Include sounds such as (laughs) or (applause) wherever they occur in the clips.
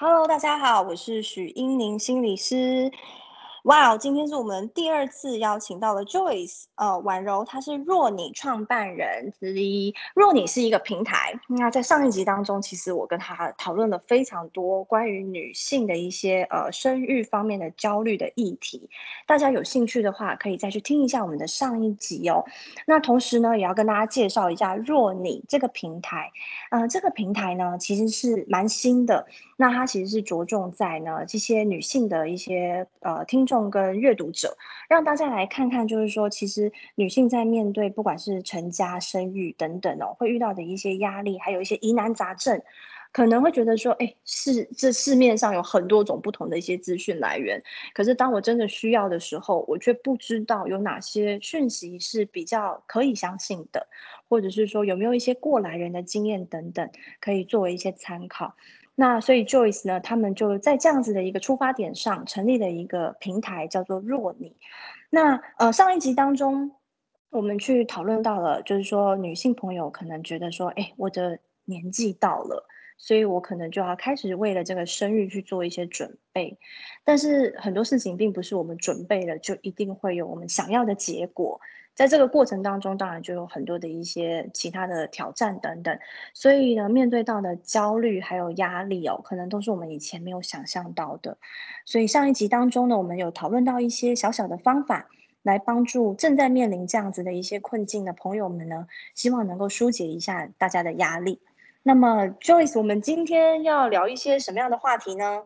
Hello，大家好，我是许英宁心理师。哇哦，今天是我们第二次邀请到了 Joyce，呃，婉柔，她是若你创办人之一。若你是一个平台，那在上一集当中，其实我跟她讨论了非常多关于女性的一些呃生育方面的焦虑的议题。大家有兴趣的话，可以再去听一下我们的上一集哦。那同时呢，也要跟大家介绍一下若你这个平台。呃，这个平台呢，其实是蛮新的。那它其实是着重在呢这些女性的一些呃听众跟阅读者，让大家来看看，就是说其实女性在面对不管是成家、生育等等哦，会遇到的一些压力，还有一些疑难杂症，可能会觉得说，哎，是这市面上有很多种不同的一些资讯来源，可是当我真的需要的时候，我却不知道有哪些讯息是比较可以相信的，或者是说有没有一些过来人的经验等等，可以作为一些参考。那所以 Joyce 呢，他们就在这样子的一个出发点上成立了一个平台，叫做若你。那呃上一集当中，我们去讨论到了，就是说女性朋友可能觉得说，哎，我的年纪到了，所以我可能就要开始为了这个生育去做一些准备。但是很多事情并不是我们准备了就一定会有我们想要的结果。在这个过程当中，当然就有很多的一些其他的挑战等等，所以呢，面对到的焦虑还有压力哦，可能都是我们以前没有想象到的。所以上一集当中呢，我们有讨论到一些小小的方法，来帮助正在面临这样子的一些困境的朋友们呢，希望能够疏解一下大家的压力。那么，Joyce，我们今天要聊一些什么样的话题呢？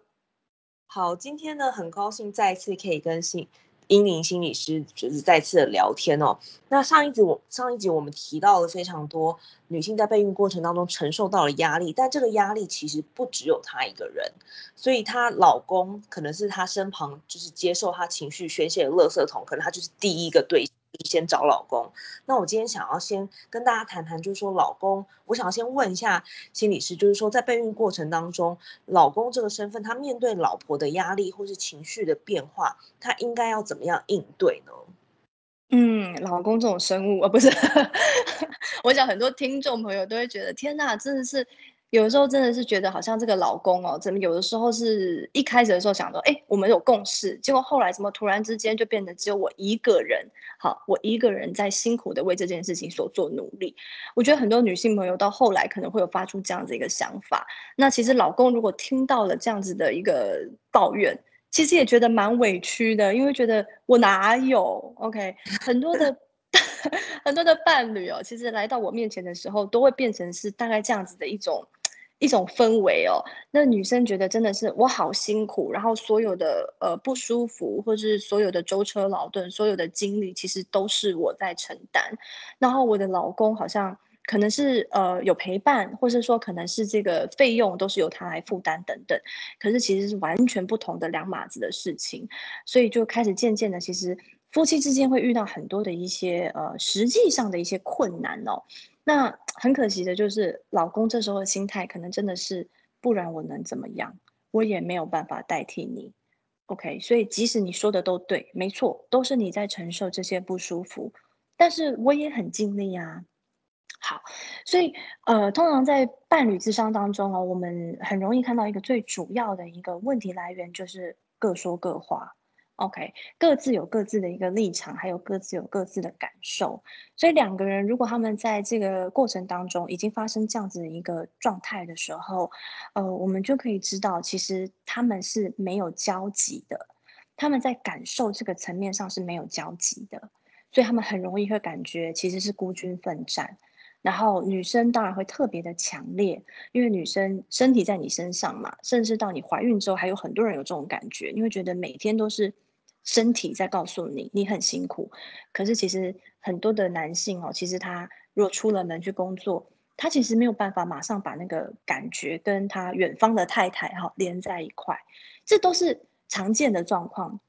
好，今天呢，很高兴再次可以跟心。英灵心理师就是再次的聊天哦。那上一集我上一集我们提到了非常多女性在备孕过程当中承受到了压力，但这个压力其实不只有她一个人，所以她老公可能是她身旁就是接受她情绪宣泄的垃圾桶，可能她就是第一个对象。先找老公。那我今天想要先跟大家谈谈，就是说老公，我想要先问一下心理师，就是说在备孕过程当中，老公这个身份，他面对老婆的压力或是情绪的变化，他应该要怎么样应对呢？嗯，老公这种生物啊，不是，(laughs) 我想很多听众朋友都会觉得，天哪，真的是。有的时候真的是觉得好像这个老公哦，怎么有的时候是一开始的时候想说，哎，我们有共识，结果后来怎么突然之间就变得只有我一个人，好，我一个人在辛苦的为这件事情所做努力。我觉得很多女性朋友到后来可能会有发出这样子一个想法。那其实老公如果听到了这样子的一个抱怨，其实也觉得蛮委屈的，因为觉得我哪有 OK 很多的。(laughs) 很多的伴侣哦，其实来到我面前的时候，都会变成是大概这样子的一种一种氛围哦。那女生觉得真的是我好辛苦，然后所有的呃不舒服，或是所有的舟车劳顿，所有的精力，其实都是我在承担。然后我的老公好像可能是呃有陪伴，或是说可能是这个费用都是由他来负担等等。可是其实是完全不同的两码子的事情，所以就开始渐渐的，其实。夫妻之间会遇到很多的一些呃实际上的一些困难哦，那 (tsk) 很可惜的就是老公这时候的心态可能真的是，不然我能怎么样？我也没有办法代替你，OK？所以即使你说的都对，没错，都是你在承受这些不舒服，但是我也很尽力啊。好，所以呃，通常在伴侣之商当中哦，我们很容易看到一个最主要的一个问题来源就是各说各话。OK，各自有各自的一个立场，还有各自有各自的感受，所以两个人如果他们在这个过程当中已经发生这样子的一个状态的时候，呃，我们就可以知道，其实他们是没有交集的，他们在感受这个层面上是没有交集的，所以他们很容易会感觉其实是孤军奋战。然后女生当然会特别的强烈，因为女生身体在你身上嘛，甚至到你怀孕之后，还有很多人有这种感觉，你会觉得每天都是。身体在告诉你，你很辛苦。可是其实很多的男性哦，其实他如果出了门去工作，他其实没有办法马上把那个感觉跟他远方的太太哈连在一块，这都是常见的状况。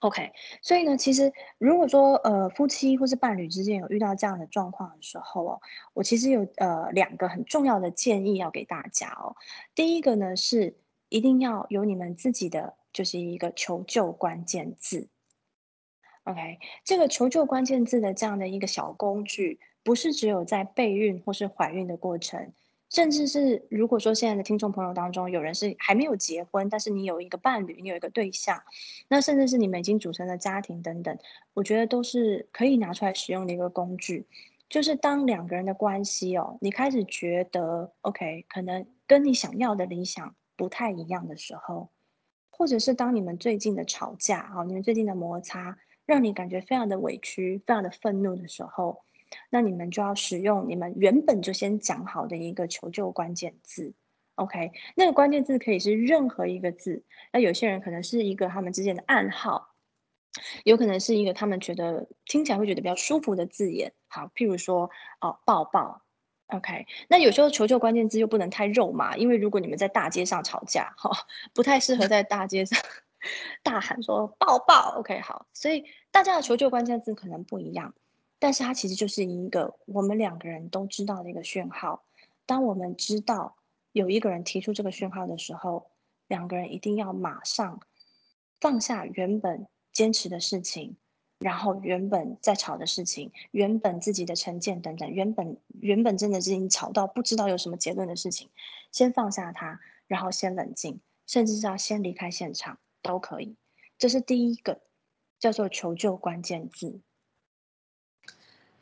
OK，所以呢，其实如果说呃夫妻或是伴侣之间有遇到这样的状况的时候哦，我其实有呃两个很重要的建议要给大家哦。第一个呢是一定要有你们自己的。就是一个求救关键字，OK，这个求救关键字的这样的一个小工具，不是只有在备孕或是怀孕的过程，甚至是如果说现在的听众朋友当中有人是还没有结婚，但是你有一个伴侣，你有一个对象，那甚至是你们已经组成了家庭等等，我觉得都是可以拿出来使用的一个工具。就是当两个人的关系哦，你开始觉得 OK，可能跟你想要的理想不太一样的时候，或者是当你们最近的吵架哦，你们最近的摩擦让你感觉非常的委屈、非常的愤怒的时候。那你们就要使用你们原本就先讲好的一个求救关键字，OK？那个关键字可以是任何一个字，那有些人可能是一个他们之间的暗号，有可能是一个他们觉得听起来会觉得比较舒服的字眼。好，譬如说哦，抱抱，OK？那有时候求救关键字又不能太肉麻，因为如果你们在大街上吵架，哈，不太适合在大街上大喊说抱抱，OK？好，所以大家的求救关键字可能不一样。但是它其实就是一个我们两个人都知道的一个讯号。当我们知道有一个人提出这个讯号的时候，两个人一定要马上放下原本坚持的事情，然后原本在吵的事情，原本自己的成见等等，原本原本真的是已经吵到不知道有什么结论的事情，先放下它，然后先冷静，甚至是要先离开现场都可以。这是第一个叫做求救关键字。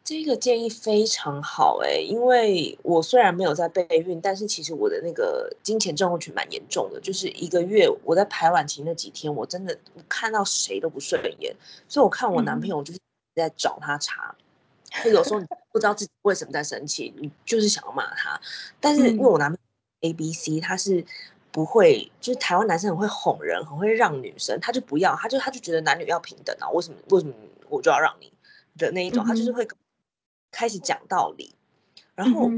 这个建议非常好哎，因为我虽然没有在备孕，但是其实我的那个金钱症候群蛮严重的，就是一个月我在排卵期那几天，我真的看到谁都不顺眼，所以我看我男朋友就是在找他茬，就有时候你不知道自己为什么在生气，你就是想要骂他，但是因为我男朋友 A B C 他是不会，就是台湾男生很会哄人，很会让女生，他就不要，他就他就觉得男女要平等啊，为什么为什么我就要让你的那一种，他就是会。开始讲道理，然后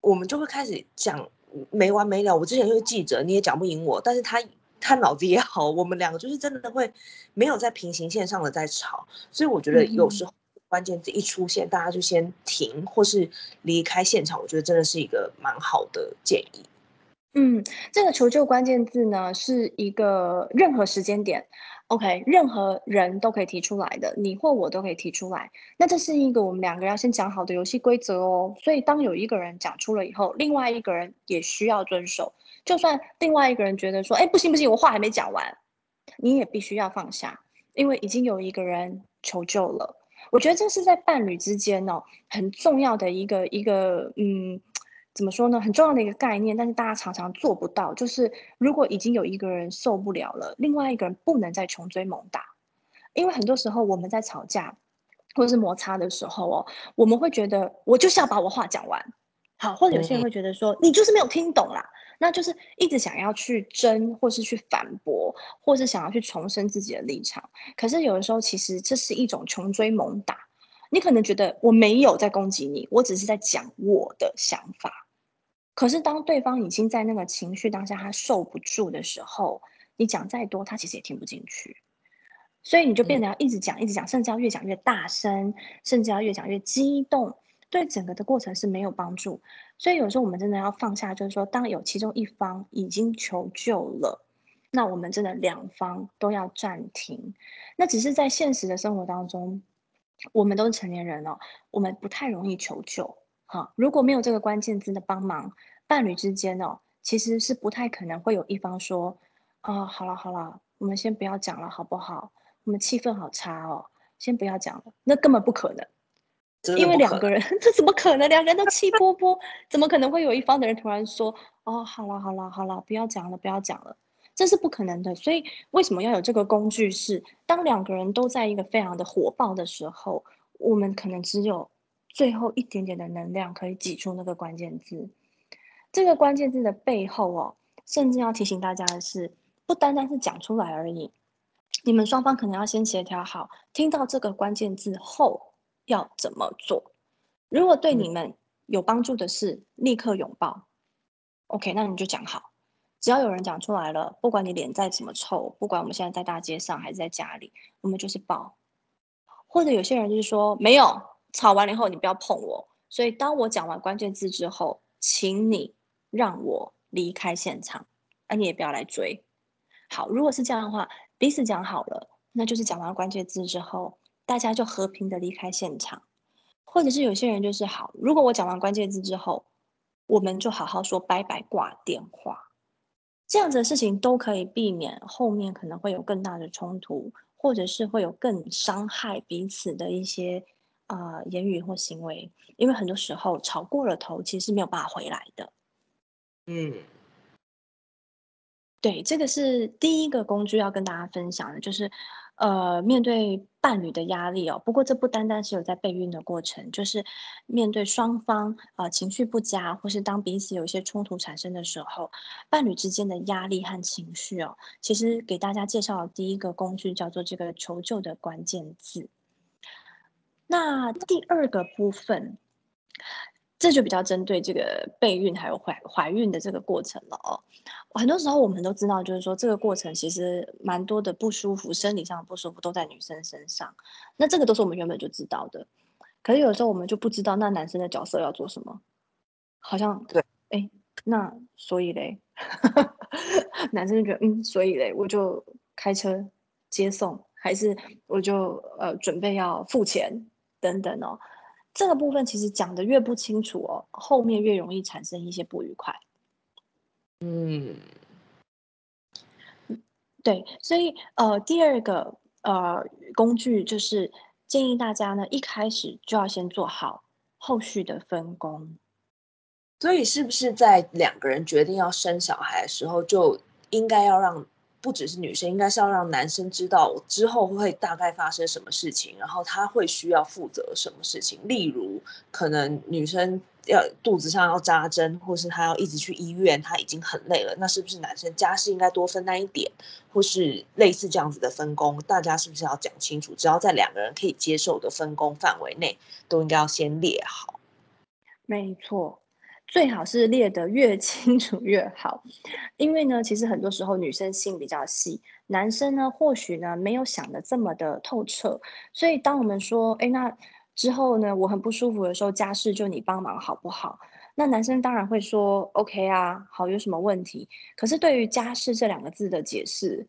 我们就会开始讲没完没了。我之前就是记者，你也讲不赢我，但是他他脑子也好，我们两个就是真的会没有在平行线上的在吵。所以我觉得有时候关键字一出现，大家就先停或是离开现场，我觉得真的是一个蛮好的建议。嗯，这个求救关键字呢，是一个任何时间点。OK，任何人都可以提出来的，你或我都可以提出来。那这是一个我们两个要先讲好的游戏规则哦。所以当有一个人讲出了以后，另外一个人也需要遵守。就算另外一个人觉得说，哎，不行不行，我话还没讲完，你也必须要放下，因为已经有一个人求救了。我觉得这是在伴侣之间哦，很重要的一个一个嗯。怎么说呢？很重要的一个概念，但是大家常常做不到。就是如果已经有一个人受不了了，另外一个人不能再穷追猛打。因为很多时候我们在吵架或者是摩擦的时候哦，我们会觉得我就是要把我话讲完，好，或者有些人会觉得说你就是没有听懂啦，那就是一直想要去争，或是去反驳，或是想要去重申自己的立场。可是有的时候，其实这是一种穷追猛打。你可能觉得我没有在攻击你，我只是在讲我的想法。可是当对方已经在那个情绪当下，他受不住的时候，你讲再多，他其实也听不进去。所以你就变得要一直讲，一直讲，甚至要越讲越大声，甚至要越讲越激动，对整个的过程是没有帮助。所以有时候我们真的要放下，就是说，当有其中一方已经求救了，那我们真的两方都要暂停。那只是在现实的生活当中。我们都是成年人了，我们不太容易求救。哈，如果没有这个关键字的帮忙，伴侣之间哦，其实是不太可能会有一方说：“啊，好了好了，我们先不要讲了，好不好？我们气氛好差哦，先不要讲了。”那根本不可能，因为两个人，(laughs) 这怎么可能？两个人都气波波，怎么可能会有一方的人突然说：“哦，好了好了好了，不要讲了，不要讲了。”这是不可能的，所以为什么要有这个工具？是当两个人都在一个非常的火爆的时候，我们可能只有最后一点点的能量可以挤出那个关键字。这个关键字的背后哦，甚至要提醒大家的是，不单单是讲出来而已，你们双方可能要先协调好，听到这个关键字后要怎么做。如果对你们有帮助的是立刻拥抱，OK，那你就讲好。只要有人讲出来了，不管你脸再怎么臭，不管我们现在在大街上还是在家里，我们就是抱。或者有些人就是说，没有吵完了以后，你不要碰我。所以当我讲完关键字之后，请你让我离开现场，啊，你也不要来追。好，如果是这样的话，彼此讲好了，那就是讲完关键字之后，大家就和平的离开现场。或者是有些人就是好，如果我讲完关键字之后。我们就好好说拜拜，挂电话。这样子的事情都可以避免后面可能会有更大的冲突，或者是会有更伤害彼此的一些呃言语或行为，因为很多时候吵过了头，其实是没有办法回来的。嗯，对，这个是第一个工具要跟大家分享的，就是呃面对伴侣的压力哦。不过这不单单是有在备孕的过程，就是面对双方呃情绪不佳，或是当彼此有一些冲突产生的时候，伴侣之间的压力和情绪哦，其实给大家介绍的第一个工具叫做这个求救的关键字。那第二个部分，这就比较针对这个备孕还有怀怀孕的这个过程了哦。很多时候我们都知道，就是说这个过程其实蛮多的不舒服，生理上的不舒服都在女生身上。那这个都是我们原本就知道的，可是有时候我们就不知道那男生的角色要做什么。好像对，哎，那所以嘞，(laughs) 男生就觉得嗯，所以嘞，我就开车接送，还是我就呃准备要付钱等等哦。这个部分其实讲的越不清楚哦，后面越容易产生一些不愉快。嗯，对，所以呃，第二个呃工具就是建议大家呢，一开始就要先做好后续的分工。所以是不是在两个人决定要生小孩的时候，就应该要让不只是女生，应该是要让男生知道之后会大概发生什么事情，然后他会需要负责什么事情？例如，可能女生要肚子上要扎针，或是她要一直去医院，她已经很累了，那是不是男生家事应该多分担一点，或是类似这样子的分工？大家是不是要讲清楚？只要在两个人可以接受的分工范围内，都应该要先列好。没错。最好是列得越 (laughs) 清楚越好，因为呢，其实很多时候女生心比较细，男生呢或许呢没有想的这么的透彻，所以当我们说，哎，那之后呢我很不舒服的时候，家事就你帮忙好不好？那男生当然会说，OK 啊，好，有什么问题？可是对于家事这两个字的解释，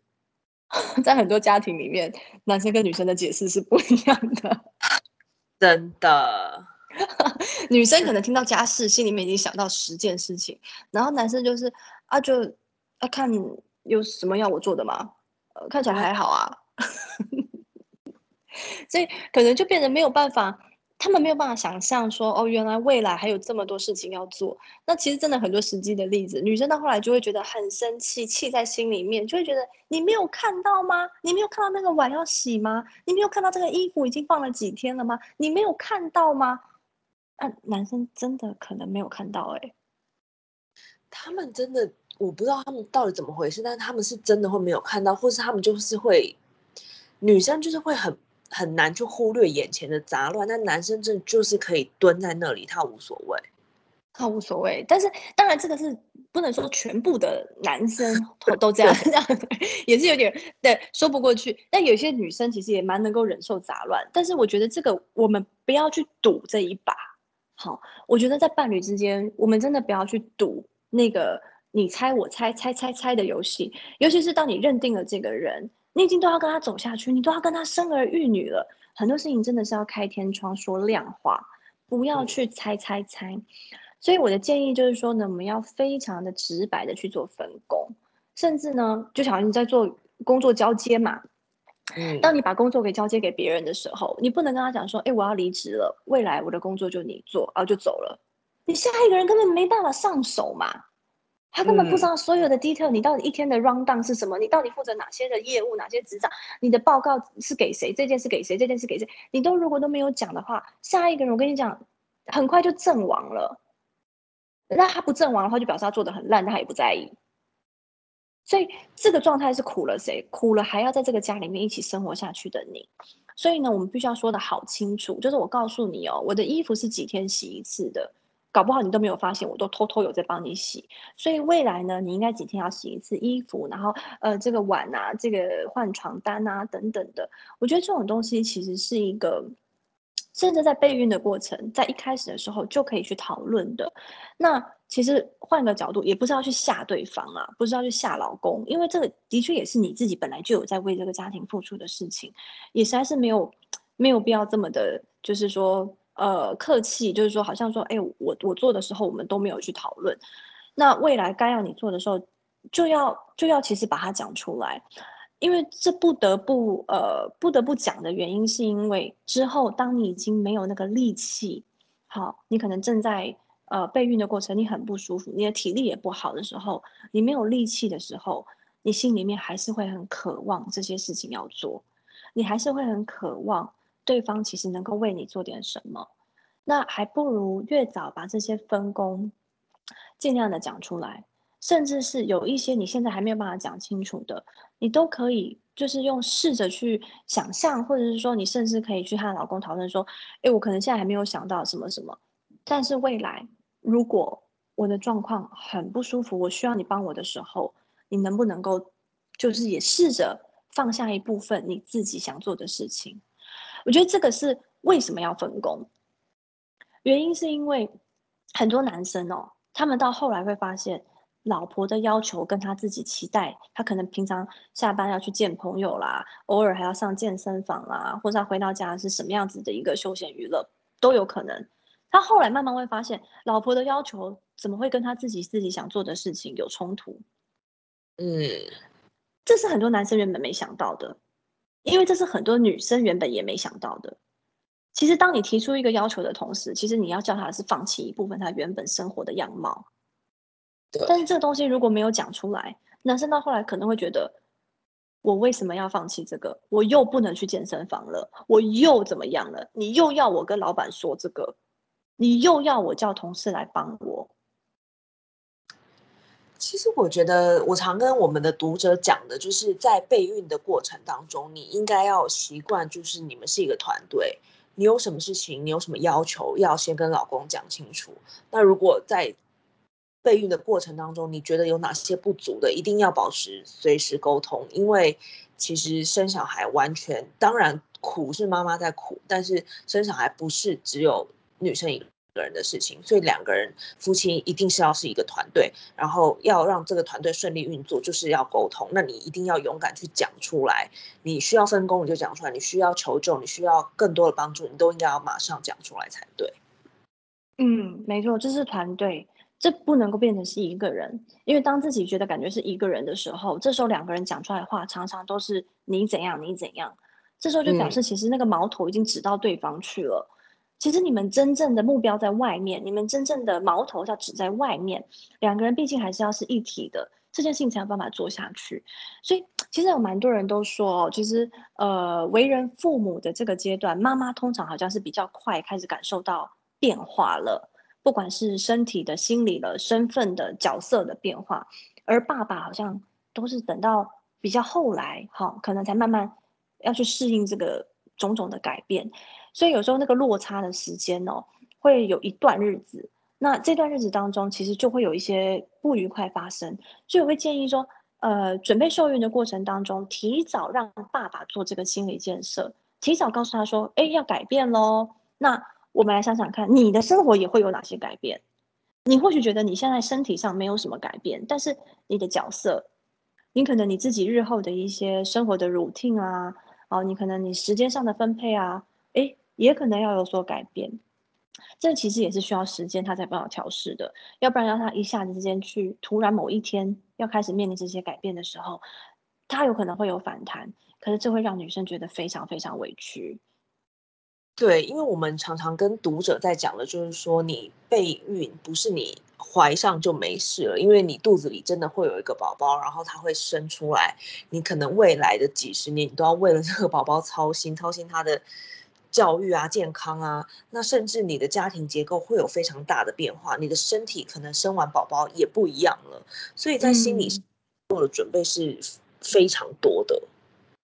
(laughs) 在很多家庭里面，男生跟女生的解释是不一样的。真的。(laughs) 女生可能听到家事，心里面已经想到十件事情，然后男生就是啊，就啊看有什么要我做的吗？呃，看起来还好啊，(laughs) 所以可能就变得没有办法，他们没有办法想象说，哦，原来未来还有这么多事情要做。那其实真的很多实际的例子，女生到后来就会觉得很生气，气在心里面，就会觉得你没有看到吗？你没有看到那个碗要洗吗？你没有看到这个衣服已经放了几天了吗？你没有看到吗？啊，男生真的可能没有看到哎，他们真的，我不知道他们到底怎么回事，但是他们是真的会没有看到，或是他们就是会，女生就是会很很难去忽略眼前的杂乱，但男生真的就是可以蹲在那里，他无所谓，他无所谓。但是当然这个是不能说全部的男生 (laughs) 都都这样，(laughs) 这样也是有点对说不过去。但有些女生其实也蛮能够忍受杂乱，但是我觉得这个我们不要去赌这一把。好，我觉得在伴侣之间，我们真的不要去赌那个你猜我猜猜猜猜的游戏。尤其是当你认定了这个人，你已经都要跟他走下去，你都要跟他生儿育女了，很多事情真的是要开天窗说亮话，不要去猜猜猜。所以我的建议就是说呢，我们要非常的直白的去做分工，甚至呢，就像你在做工作交接嘛。嗯，当你把工作给交接给别人的时候，你不能跟他讲说：“哎，我要离职了，未来我的工作就你做，然后就走了。”你下一个人根本没办法上手嘛，他根本不知道所有的 detail，你到底一天的 round down 是什么？你到底负责哪些的业务？哪些职掌？你的报告是给谁？这件事给谁？这件事给谁？你都如果都没有讲的话，下一个人我跟你讲，很快就阵亡了。那他不阵亡的话，就表示他做的很烂，他也不在意。所以这个状态是苦了谁？苦了还要在这个家里面一起生活下去的你。所以呢，我们必须要说的好清楚，就是我告诉你哦，我的衣服是几天洗一次的，搞不好你都没有发现，我都偷偷有在帮你洗。所以未来呢，你应该几天要洗一次衣服，然后呃，这个碗啊，这个换床单啊等等的，我觉得这种东西其实是一个。甚至在备孕的过程，在一开始的时候就可以去讨论的。那其实换个角度，也不是要去吓对方啊，不是要去吓老公，因为这个的确也是你自己本来就有在为这个家庭付出的事情，也实在是没有没有必要这么的，就是说呃客气，就是说好像说，哎，我我做的时候我们都没有去讨论，那未来该要你做的时候，就要就要其实把它讲出来，因为这不得不呃不得不讲的原因，是因为之后当你已经没有那个力气，好，你可能正在呃备孕的过程，你很不舒服，你的体力也不好的时候，你没有力气的时候，你心里面还是会很渴望这些事情要做，你还是会很渴望对方其实能够为你做点什么，那还不如越早把这些分工尽量的讲出来，甚至是有一些你现在还没有办法讲清楚的，你都可以就是用试着去想象，或者是说你甚至可以去和老公讨论说，诶，我可能现在还没有想到什么什么，但是未来如果我的状况很不舒服，我需要你帮我的时候，你能不能够就是也试着放下一部分你自己想做的事情？我觉得这个是为什么要分工，原因是因为很多男生哦，他们到后来会发现，老婆的要求跟他自己期待，他可能平常下班要去见朋友啦，偶尔还要上健身房啦，或者他回到家是什么样子的一个休闲娱乐都有可能。他后来慢慢会发现，老婆的要求怎么会跟他自己自己想做的事情有冲突？嗯，这是很多男生原本没想到的，因为这是很多女生原本也没想到的。其实当你提出一个要求的同时，其实你要叫他是放弃一部分他原本生活的样貌。但是。这个东西如果没有讲出来，男生到后来可能会觉得，我为什么要放弃这个？我又不能去健身房了，我又怎么样了？你又要我跟老板说这个，你又要我叫同事来帮我。其实我觉得，我常跟我们的读者讲的，就是在备孕的过程当中，你应该要习惯，就是你们是一个团队，你有什么事情，你有什么要求，要先跟老公讲清楚。那如果在备孕的过程当中，你觉得有哪些不足的，一定要保持随时沟通，因为其实生小孩完全，当然苦是妈妈在苦，但是生小孩不是只有女生一个人的事情，所以两个人夫妻一定是要是一个团队，然后要让这个团队顺利运作，就是要沟通。那你一定要勇敢去讲出来，你需要分工你就讲出来，你需要求救，你需要更多的帮助，你都应该要马上讲出来才对。嗯，没错，这是团队，这不能够变成是一个人，因为当自己觉得感觉是一个人的时候，这时候两个人讲出来的话，常常都是你怎样，你怎样，这时候就表嗯，示其实那个矛头已经指到对方去了。其实你们真正的目标在外面，你们真正的矛头要指在外面，两个人毕竟还是要是一体的，这件事情才有办法做下去。所以其实有蛮多人都说哦，其实呃，为人父母的这个阶段，妈妈通常好像是比较快开始感受到变化了，不管是身体的、心理的、身份的、角色的变化，而爸爸好像都是等到比较后来，哈，可能才慢慢要去适应这个种种的改变，所以有时候那个落差的时间哦，会有一段日子。那这段日子当中，其实就会有一些不愉快发生，所以我会建议说，呃，准备受孕的过程当中，提早让爸爸做这个心理建设，提早告诉他说：“哎，要改变喽。”那我们来想想看，你的生活也会有哪些改变？你或许觉得你现在身体上没有什么改变，但是你的角色，你可能你自己日后的一些生活的 routine 啊，哦，你可能你时间上的分配啊，诶，也可能要有所改变。这其实也是需要时间，他才帮我调试的。要不然让他一下子之间去，突然某一天要开始面临这些改变的时候，他有可能会有反弹，可是这会让女生觉得非常非常委屈。对，因为我们常常跟读者在讲的，就是说你备孕不是你怀上就没事了，因为你肚子里真的会有一个宝宝，然后他会生出来，你可能未来的几十年，你都要为了这个宝宝操心，操心他的教育啊、健康啊，那甚至你的家庭结构会有非常大的变化，你的身体可能生完宝宝也不一样了，所以在心理嗯。做的准备是非常多的。嗯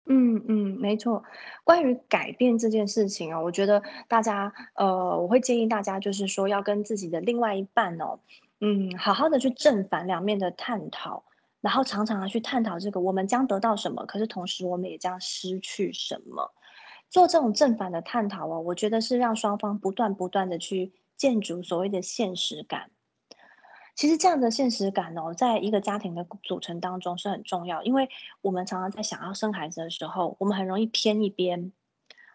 嗯嗯，没错。关于改变这件事情哦，我觉得大家呃，我会建议大家就是说要跟自己的另外一半哦，嗯，好好的去正反两面的探讨，然后常常的去探讨这个我们将得到什么，可是同时我们也将失去什么。做这种正反的探讨哦，我觉得是让双方不断不断的去建筑所谓的现实感。其实这样的现实感哦，在一个家庭的组成当中是很重要，因为我们常常在想要生孩子的时候，我们很容易偏一边。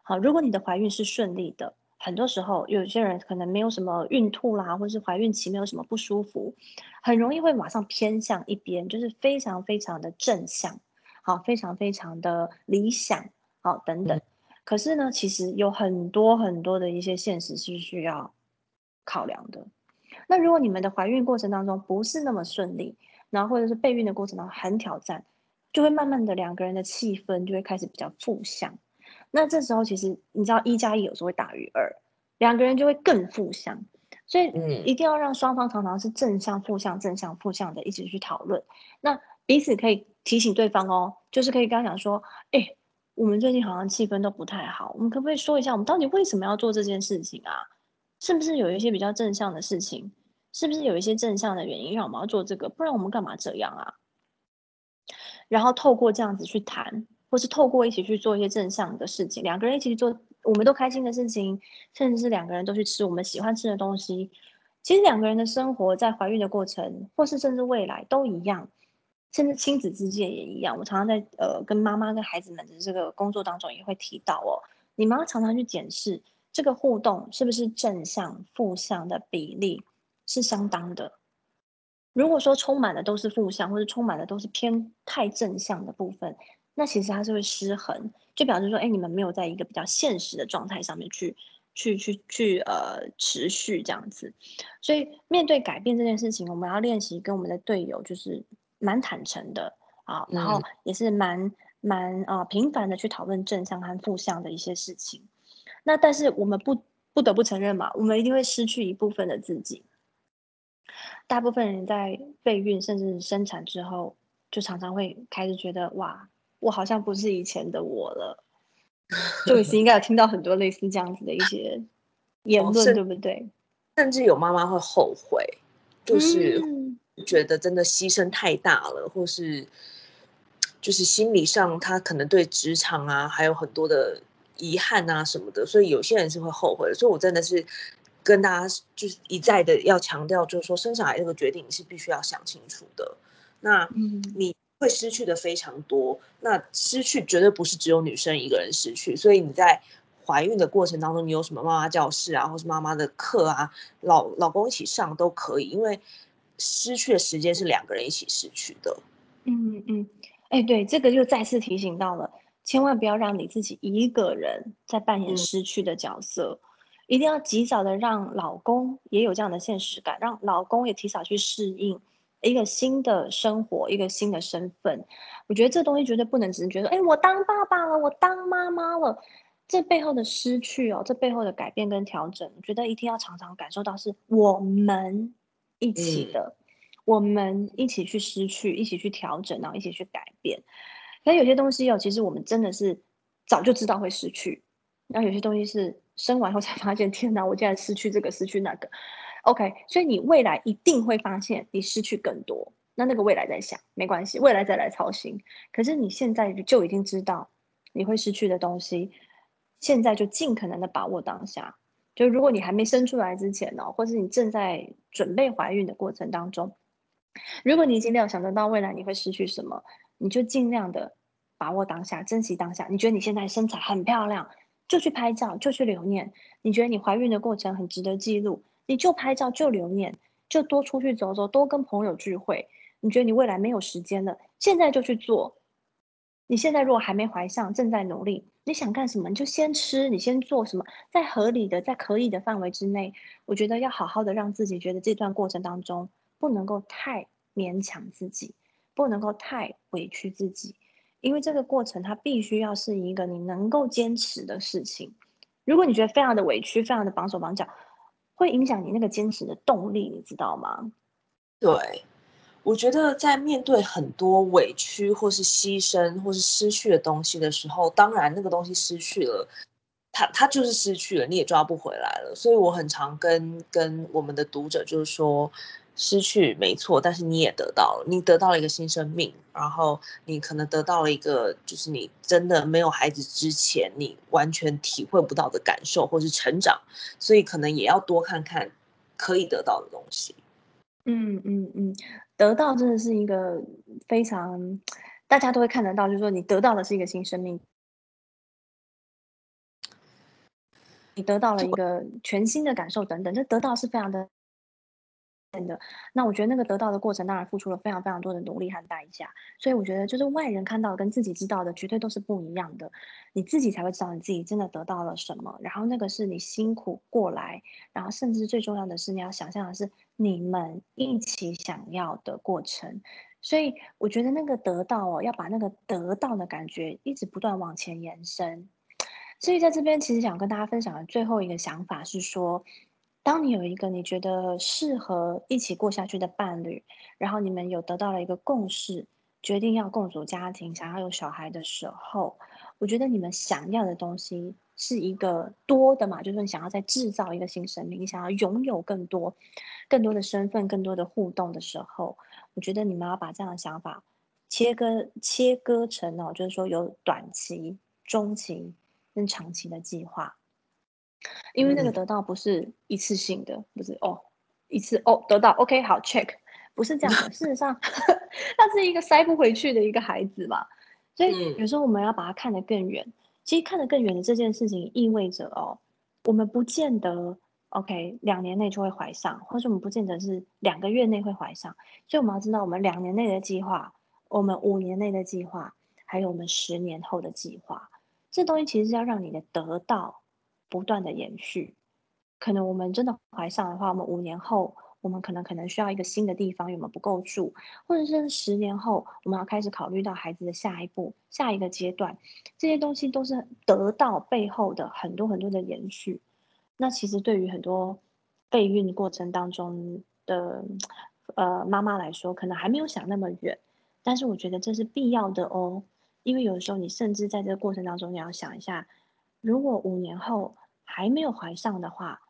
好，如果你的怀孕是顺利的，很多时候有些人可能没有什么孕吐啦，或是怀孕期没有什么不舒服，很容易会马上偏向一边，就是非常非常的正向，好，非常非常的理想，好，等等。嗯可是呢，其实有很多很多的一些现实是需要考量的。那如果你们的怀孕过程当中不是那么顺利，然后或者是备孕的过程当中很挑战，就会慢慢的两个人的气氛就会开始比较负向。那这时候其实你知道一加一有时候会大于二，两个人就会更负向。所以嗯一定要让双方常常是正向、负向、正向、负向的一起去讨论。那彼此可以提醒对方哦，就是可以跟他讲说：“哎、我们最近好像气氛都不太好，我们可不可以说一下，我们到底为什么要做这件事情啊？是不是有一些比较正向的事情？是不是有一些正向的原因让我们要做这个？不然我们干嘛这样啊？”然后透过这样子去谈，或是透过一起去做一些正向的事情，两个人一起去做我们都开心的事情，甚至是两个人都去吃我们喜欢吃的东西。其实两个人的生活在怀孕的过程，或是甚至未来都一样，甚至亲子之间也一样。我常常在呃跟妈妈跟孩子们的这个工作当中也会提到哦，你们要常常去检视这个互动是不是正向、负向的比例是相当的。如果说充满的都是负向，或者充满的都是偏太正向的部分，那其实它是会失衡，就表示说，哎，你们没有在一个比较现实的状态上面去去去去呃持续这样子。所以面对改变这件事情，我们要练习跟我们的队友就是蛮坦诚的啊，然后嗯也是蛮蛮啊频繁的去讨论正向和负向的一些事情。那但是我们不不得不承认嘛，我们一定会失去一部分的自己。大部分人在备孕甚至生产之后，就常常会开始觉得，哇，我好像不是以前的我了。就 o 应该有听到很多类似这样子的一些言哦，论，甚对不对？甚至有妈妈会后悔，就是嗯觉得真的牺牲太大了，或是就是心理上她可能对职场啊还有很多的遗憾啊什么的，所以有些人是会后悔的。所以我真的是跟大家就是一再的要强调，就是说生小孩这个决定你是必须要想清楚的。那嗯你会失去的非常多，那失去绝对不是只有女生一个人失去，所以你在怀孕的过程当中，你有什么妈妈教室啊，或是妈妈的课啊，老老公一起上都可以，因为失去的时间是两个人一起失去的。嗯嗯，哎，对，这个又再次提醒到了，千万不要让你自己一个人在扮演嗯失去的角色，一定要及早的让老公也有这样的现实感，让老公也提早去适应一个新的生活，一个新的身份。我觉得这东西绝对不能只是觉得，哎，我当爸爸了，我当妈妈了，这背后的失去哦，这背后的改变跟调整，我觉得一定要常常感受到是我们一起嗯的。我们一起去失去，一起去调整，然后一起去改变。可有些东西哦，其实我们真的是早就知道会失去，然后有些东西是生完后才发现，天哪，我竟然失去这个，失去那个。OK，所以你未来一定会发现你失去更多。那那个未来再想没关系，未来再来操心。可是你现在就已经知道你会失去的东西，现在就尽可能的把握当下。就如果你还没生出来之前呢、或是你正在准备怀孕的过程当中，如果你已经料想得到未来你会失去什么，你就尽量的把握当下，珍惜当下。你觉得你现在身材很漂亮，就去拍照，就去留念。你觉得你怀孕的过程很值得记录，你就拍照，就留念，就多出去走走，多跟朋友聚会。你觉得你未来没有时间了，现在就去做。你现在如果还没怀上，正在努力，你想干什么你就先吃，你先做什么，在合理的、在可以的范围之内，我觉得要好好的让自己觉得这段过程当中不能够太勉强自己，不能够太委屈自己，因为这个过程它必须要是一个你能够坚持的事情。如果你觉得非常的委屈，非常的绑手绑脚，会影响你那个坚持的动力，你知道吗？对，我觉得在面对很多委屈或是牺牲或是失去的东西的时候，当然那个东西失去了，它它就是失去了，你也抓不回来了。所以我很常跟跟我们的读者就是说，失去没错，但是你也得到了，你得到了一个新生命，然后你可能得到了一个就是你真的没有孩子之前你完全体会不到的感受或是成长，所以可能也要多看看可以得到的东西。嗯嗯嗯，得到真的是一个非常大家都会看得到，就是说你得到的是一个新生命。你得到了一个全新的感受等等，这得到是非常的真的。那我觉得那个得到的过程，当然付出了非常非常多的努力和代价。所以我觉得就是外人看到跟自己知道的绝对都是不一样的，你自己才会知道你自己真的得到了什么，然后那个是你辛苦过来，然后甚至最重要的是你要想象的是你们一起想要的过程。所以我觉得那个得到哦，要把那个得到的感觉一直不断往前延伸。所以在这边其实想跟大家分享的最后一个想法是说，当你有一个你觉得适合一起过下去的伴侣，然后你们有得到了一个共识，决定要共组家庭，想要有小孩的时候，我觉得你们想要的东西是一个多的嘛，就是你想要再制造一个新生命，你想要拥有更多、更多的身份、更多的互动的时候，我觉得你们要把这样的想法切割切割成哦，就是说有短期、中期。跟长期的计划，因为那个嗯得到不是一次性的，不是哦，一次哦得到，OK 好 check，不是这样的。(laughs) 事实上，他是一个塞不回去的一个孩子嘛，所以嗯有时候我们要把它看得更远。其实看得更远的这件事情，意味着哦，我们不见得 OK 两年内就会怀上，或者我们不见得是两个月内会怀上。所以我们要知道，我们两年内的计划，我们五年内的计划，还有我们十年后的计划。这东西其实是要让你的得到不断的延续。可能我们真的怀上的话，我们五年后，我们可能可能需要一个新的地方，因为我们不够住，或者是十年后，我们要开始考虑到孩子的下一步、下一个阶段，这些东西都是得到背后的很多很多的延续。那其实对于很多备孕过程当中的呃妈妈来说，可能还没有想那么远，但是我觉得这是必要的哦。因为有时候你甚至在这个过程当中，你要想一下，如果五年后还没有怀上的话，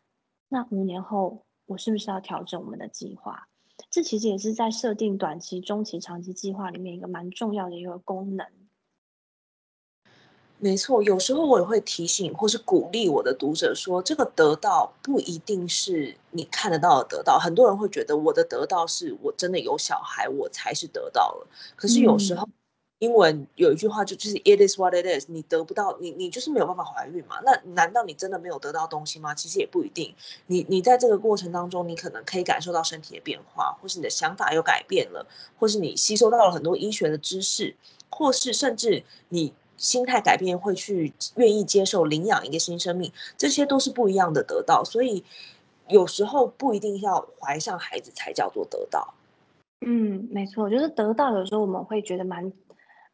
那五年后我是不是要调整我们的计划？这其实也是在设定短期、中期、长期计划里面一个蛮重要的一个功能。没错，有时候我也会提醒或是鼓励我的读者说，这个得到不一定是你看得到的得到。很多人会觉得我的得到是我真的有小孩，我才是得到了。可是有时候，嗯英文有一句话就就是 "It is what it is"，你得不到，你你就是没有办法怀孕嘛。那难道你真的没有得到东西吗？其实也不一定。你你在这个过程当中，你可能可以感受到身体的变化，或是你的想法有改变了，或是你吸收到了很多医学的知识，或是甚至你。心态改变会去愿意接受领养一个新生命，这些都是不一样的得到。所以有时候不一定要怀上孩子才叫做得到。嗯，没错，就是得到有时候我们会觉得蛮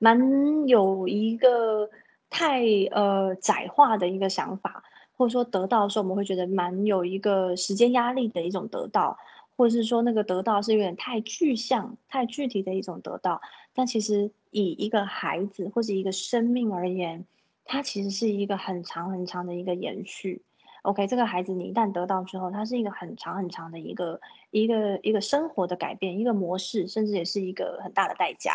蛮有一个太呃窄化的一个想法，或者说得到的时候我们会觉得蛮有一个时间压力的一种得到，或者是说那个得到是有点太具象、太具体的一种得到。但其实以一个孩子或者一个生命而言，它其实是一个很长很长的一个延续。OK，这个孩子你一旦得到之后，它是一个很长很长的一个一个一个生活的改变，一个模式，甚至也是一个很大的代价。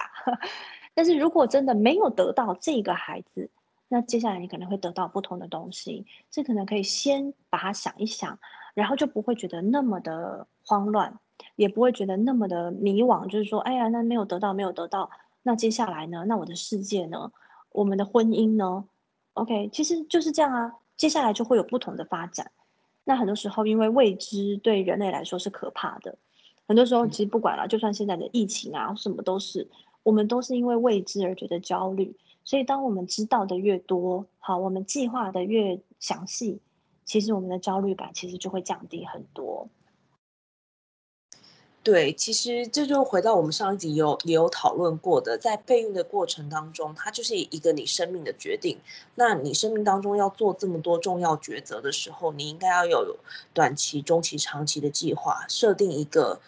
但是如果真的没有得到这个孩子，那接下来你可能会得到不同的东西，这可能可以先把它想一想，然后就不会觉得那么的慌乱，也不会觉得那么的迷惘，就是说，哎呀，那没有得到，没有得到，那接下来呢？那我的世界呢？我们的婚姻呢？OK，其实就是这样啊，接下来就会有不同的发展。那很多时候，因为未知对人类来说是可怕的。很多时候，其实不管了，就算现在的疫情啊，什么都是，我们都是因为未知而觉得焦虑。所以，当我们知道的越多，好，我们计划的越详细，其实我们的焦虑感其实就会降低很多。对，其实这就回到我们上一集有也有讨论过的，在备孕的过程当中，它就是一个你生命的决定。那你生命当中要做这么多重要抉择的时候，你应该要有短期、中期、长期的计划，设定一个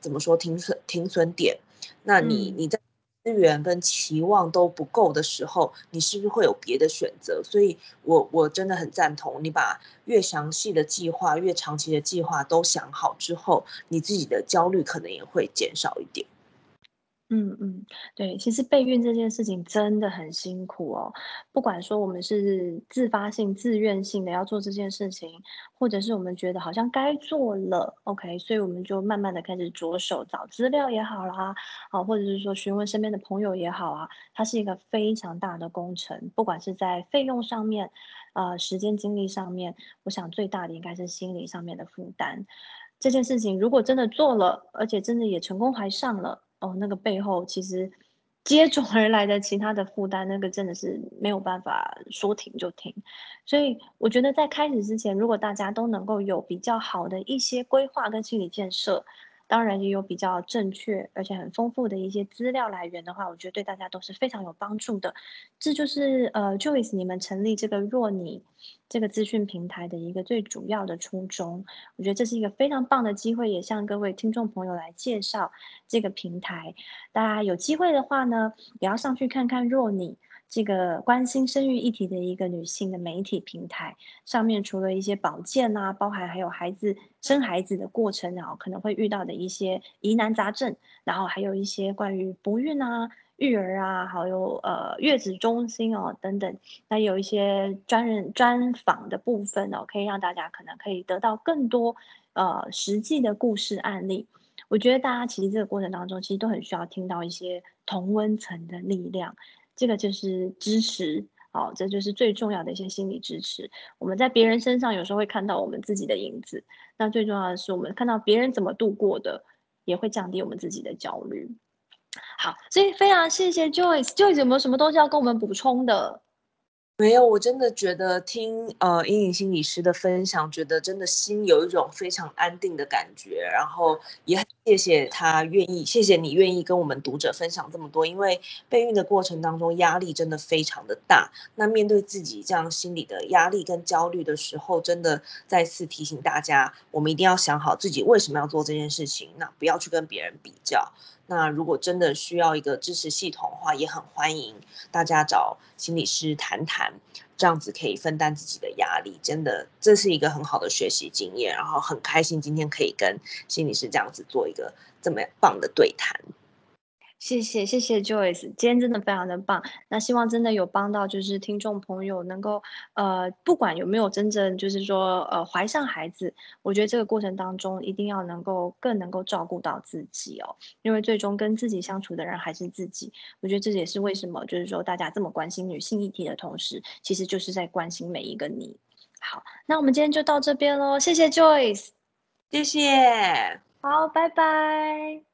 怎么说停损停损点。那你嗯。你在资源跟期望都不够的时候，你是不是会有别的选择？所以我我真的很赞同你把越详细的计划、越长期的计划都想好之后，你自己的焦虑可能也会减少一点。嗯嗯，对，其实备孕这件事情真的很辛苦哦。不管说我们是自发性、自愿性的要做这件事情，或者是我们觉得好像该做了，OK，所以我们就慢慢的开始着手找资料也好啦，啊，或者是说询问身边的朋友也好啊，它是一个非常大的工程，不管是在费用上面，呃，时间精力上面，我想最大的应该是心理上面的负担。这件事情如果真的做了，而且真的也成功怀上了，哦，那个背后其实 (laughs) 接踵而来的其他的负担，那个真的是没有办法说停就停。所以我觉得在开始之前，如果大家都能够有比较好的一些规划跟心理建设，当然也有比较正确而且很丰富的一些资料来源的话，我觉得对大家都是非常有帮助的。这就是呃，Joyce 你们成立这个若你这个资讯平台的一个最主要的初衷。我觉得这是一个非常棒的机会，也向各位听众朋友来介绍这个平台。大家有机会的话呢，也要上去看看若你。这个关心生育议题的一个女性的媒体平台上面，除了一些保健啊，包含还有孩子生孩子的过程，然后可能会遇到的一些疑难杂症，然后还有一些关于不孕啊、育儿啊，还有呃月子中心哦等等，那有一些专人专访的部分哦，可以让大家可能可以得到更多呃实际的故事案例。我觉得大家其实这个过程当中，其实都很需要听到一些同温层的力量。这个就是支持，好，这就是最重要的一些心理支持。我们在别人身上有时候会看到我们自己的影子，那最重要的是我们看到别人怎么度过的，也会降低我们自己的焦虑。好，所以非常谢谢 Joyce，Joyce 有没有什么东西要跟我们补充的？没有，我真的觉得听呃阴影心理师的分享，觉得真的心有一种非常安定的感觉。然后也很谢谢他愿意，谢谢你愿意跟我们读者分享这么多。因为备孕的过程当中，压力真的非常的大。那面对自己这样心理的压力跟焦虑的时候，真的再次提醒大家，我们一定要想好自己为什么要做这件事情，那不要去跟别人比较。那如果真的需要一个支持系统的话，也很欢迎大家找心理师谈谈，这样子可以分担自己的压力。真的，这是一个很好的学习经验，然后很开心今天可以跟心理师这样子做一个这么棒的对谈。谢谢谢谢 Joyce，今天真的非常的棒。那希望真的有帮到，就是听众朋友能够，呃，不管有没有真正就是说，呃，怀上孩子，我觉得这个过程当中一定要能够更能够照顾到自己哦，因为最终跟自己相处的人还是自己。我觉得这也是为什么，就是说大家这么关心女性议题的同时，其实就是在关心每一个你。好，那我们今天就到这边喽，谢谢 Joyce，谢谢，好，拜拜。